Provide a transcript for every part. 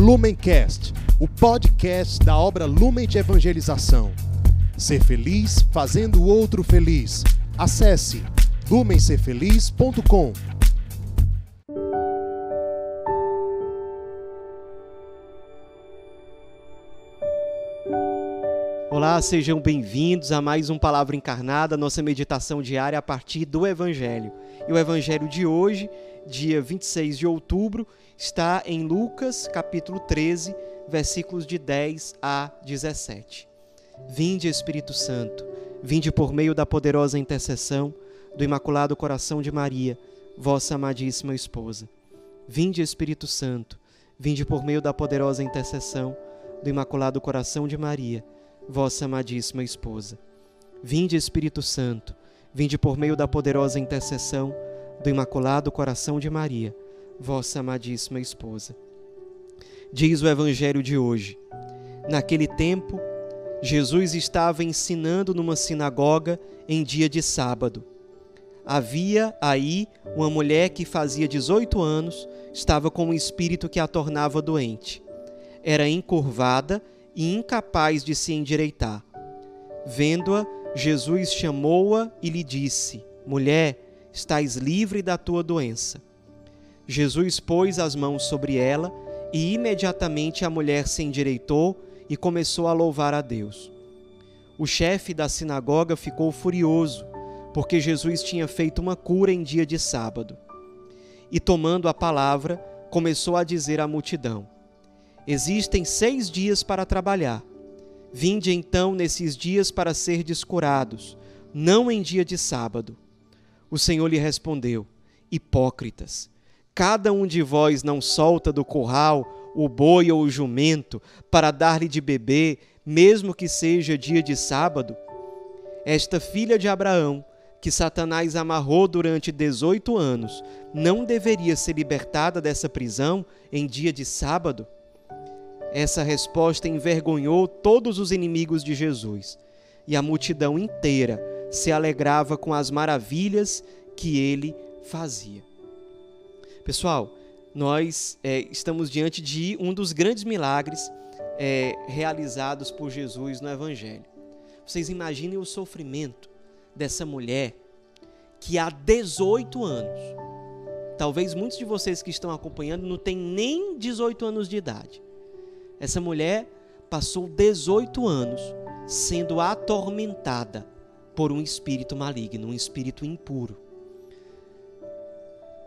Lumencast, o podcast da obra Lumen de Evangelização. Ser feliz fazendo o outro feliz. Acesse lumencerfeliz.com. Olá, sejam bem-vindos a mais um Palavra Encarnada, nossa meditação diária a partir do Evangelho. E o Evangelho de hoje, dia 26 de outubro, está em Lucas, capítulo 13, versículos de 10 a 17. Vinde, Espírito Santo, vinde por meio da poderosa intercessão do Imaculado Coração de Maria, vossa amadíssima esposa. Vinde, Espírito Santo, vinde por meio da poderosa intercessão do Imaculado Coração de Maria, vossa amadíssima esposa. Vinde, Espírito Santo, vinde por meio da poderosa intercessão do Imaculado Coração de Maria, vossa amadíssima esposa. Diz o Evangelho de hoje: Naquele tempo, Jesus estava ensinando numa sinagoga em dia de sábado. Havia aí uma mulher que fazia 18 anos, estava com um espírito que a tornava doente. Era encurvada e incapaz de se endireitar. Vendo-a, Jesus chamou-a e lhe disse: Mulher, estás livre da tua doença. Jesus pôs as mãos sobre ela e imediatamente a mulher se endireitou e começou a louvar a Deus. O chefe da sinagoga ficou furioso, porque Jesus tinha feito uma cura em dia de sábado. E tomando a palavra, começou a dizer à multidão: Existem seis dias para trabalhar. Vinde então nesses dias para ser descurados, não em dia de sábado. O Senhor lhe respondeu: Hipócritas, cada um de vós não solta do curral o boi ou o jumento para dar-lhe de beber, mesmo que seja dia de sábado? Esta filha de Abraão, que Satanás amarrou durante dezoito anos, não deveria ser libertada dessa prisão em dia de sábado? Essa resposta envergonhou todos os inimigos de Jesus, e a multidão inteira se alegrava com as maravilhas que ele fazia. Pessoal, nós é, estamos diante de um dos grandes milagres é, realizados por Jesus no Evangelho. Vocês imaginem o sofrimento dessa mulher que há 18 anos, talvez muitos de vocês que estão acompanhando não têm nem 18 anos de idade. Essa mulher passou 18 anos sendo atormentada por um espírito maligno, um espírito impuro.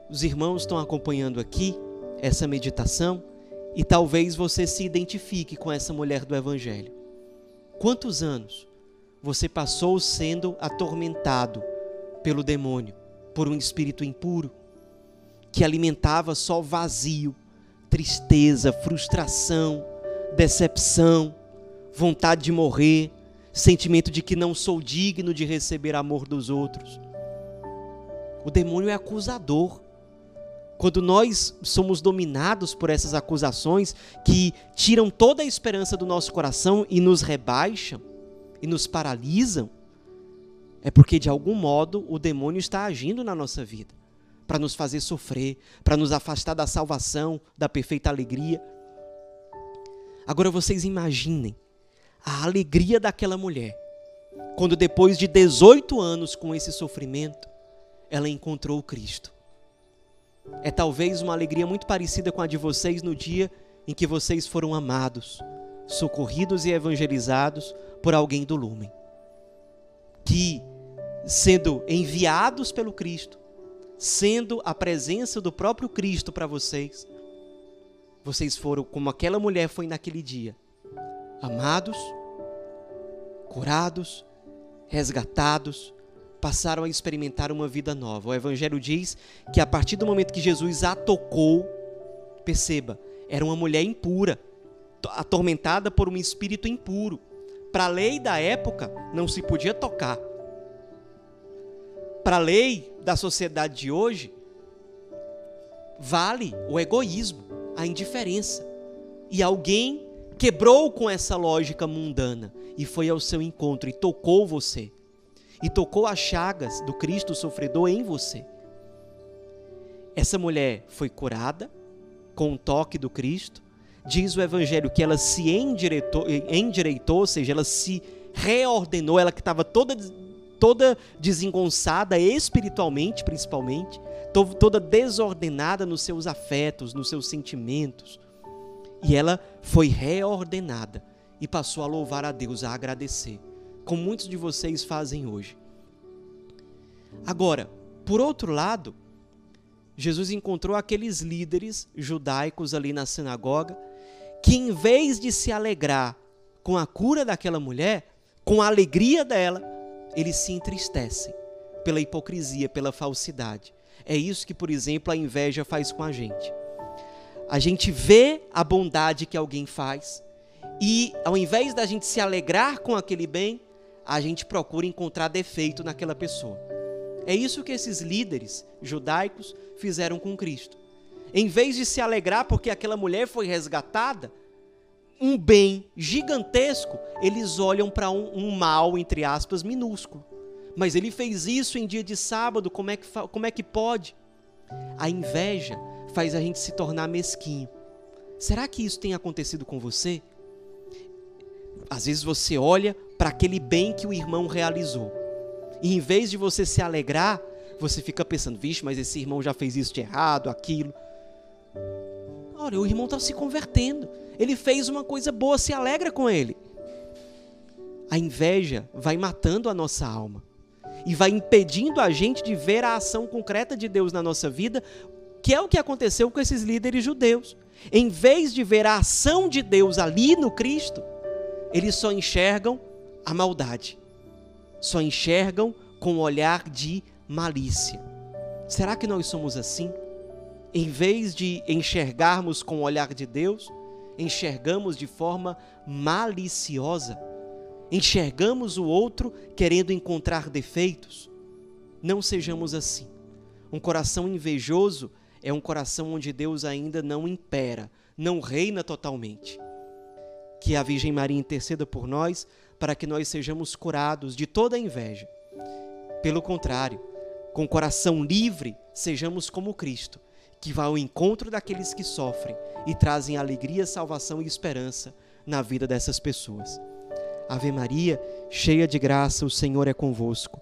Os irmãos estão acompanhando aqui essa meditação e talvez você se identifique com essa mulher do Evangelho. Quantos anos você passou sendo atormentado pelo demônio, por um espírito impuro, que alimentava só vazio, tristeza, frustração, decepção, vontade de morrer, sentimento de que não sou digno de receber amor dos outros. O demônio é acusador. Quando nós somos dominados por essas acusações que tiram toda a esperança do nosso coração e nos rebaixam e nos paralisam, é porque de algum modo o demônio está agindo na nossa vida para nos fazer sofrer, para nos afastar da salvação, da perfeita alegria. Agora vocês imaginem a alegria daquela mulher quando depois de 18 anos com esse sofrimento, ela encontrou Cristo. É talvez uma alegria muito parecida com a de vocês no dia em que vocês foram amados, socorridos e evangelizados por alguém do lumen. Que, sendo enviados pelo Cristo, sendo a presença do próprio Cristo para vocês, vocês foram como aquela mulher foi naquele dia, amados, curados, resgatados, passaram a experimentar uma vida nova. O Evangelho diz que a partir do momento que Jesus a tocou, perceba, era uma mulher impura, atormentada por um espírito impuro. Para a lei da época, não se podia tocar. Para a lei da sociedade de hoje, vale o egoísmo, a indiferença. E alguém quebrou com essa lógica mundana e foi ao seu encontro e tocou você. E tocou as chagas do Cristo sofredor em você. Essa mulher foi curada com o toque do Cristo, diz o Evangelho que ela se endireitou, endireitou ou seja, ela se reordenou, ela que estava toda, toda desengonçada espiritualmente, principalmente, toda desordenada nos seus afetos, nos seus sentimentos. E ela foi reordenada e passou a louvar a Deus, a agradecer, como muitos de vocês fazem hoje. Agora, por outro lado, Jesus encontrou aqueles líderes judaicos ali na sinagoga que, em vez de se alegrar com a cura daquela mulher, com a alegria dela, eles se entristecem pela hipocrisia, pela falsidade. É isso que, por exemplo, a inveja faz com a gente. A gente vê a bondade que alguém faz e, ao invés da gente se alegrar com aquele bem, a gente procura encontrar defeito naquela pessoa. É isso que esses líderes judaicos fizeram com Cristo. Em vez de se alegrar porque aquela mulher foi resgatada, um bem gigantesco, eles olham para um, um, mal, entre aspas, minúsculo. Mas ele fez isso em dia de sábado, como é que, como é que pode? A inveja faz a gente se tornar mesquinho. Será que isso tem acontecido com você? Às vezes você olha para aquele bem que o irmão realizou. E em vez de você se alegrar, você fica pensando, vixe, mas esse irmão já fez isso de errado, aquilo. Olha, o irmão está se convertendo. Ele fez uma coisa boa, se alegra com ele. A inveja vai matando a nossa alma e vai impedindo a gente de ver a ação concreta de Deus na nossa vida, que é o que aconteceu com esses líderes judeus. Em vez de ver a ação de Deus ali no Cristo, eles só enxergam a maldade, só enxergam com o olhar de malícia. Será que nós somos assim? Em vez de enxergarmos com o olhar de Deus, enxergamos de forma maliciosa. Enxergamos o outro querendo encontrar defeitos. Não sejamos assim. Um coração invejoso é um coração onde Deus ainda não impera, não reina totalmente. Que a Virgem Maria interceda por nós para que nós sejamos curados de toda inveja. Pelo contrário, com coração livre, sejamos como Cristo, que vai ao encontro daqueles que sofrem e trazem alegria, salvação e esperança na vida dessas pessoas. Ave Maria, cheia de graça, o Senhor é convosco.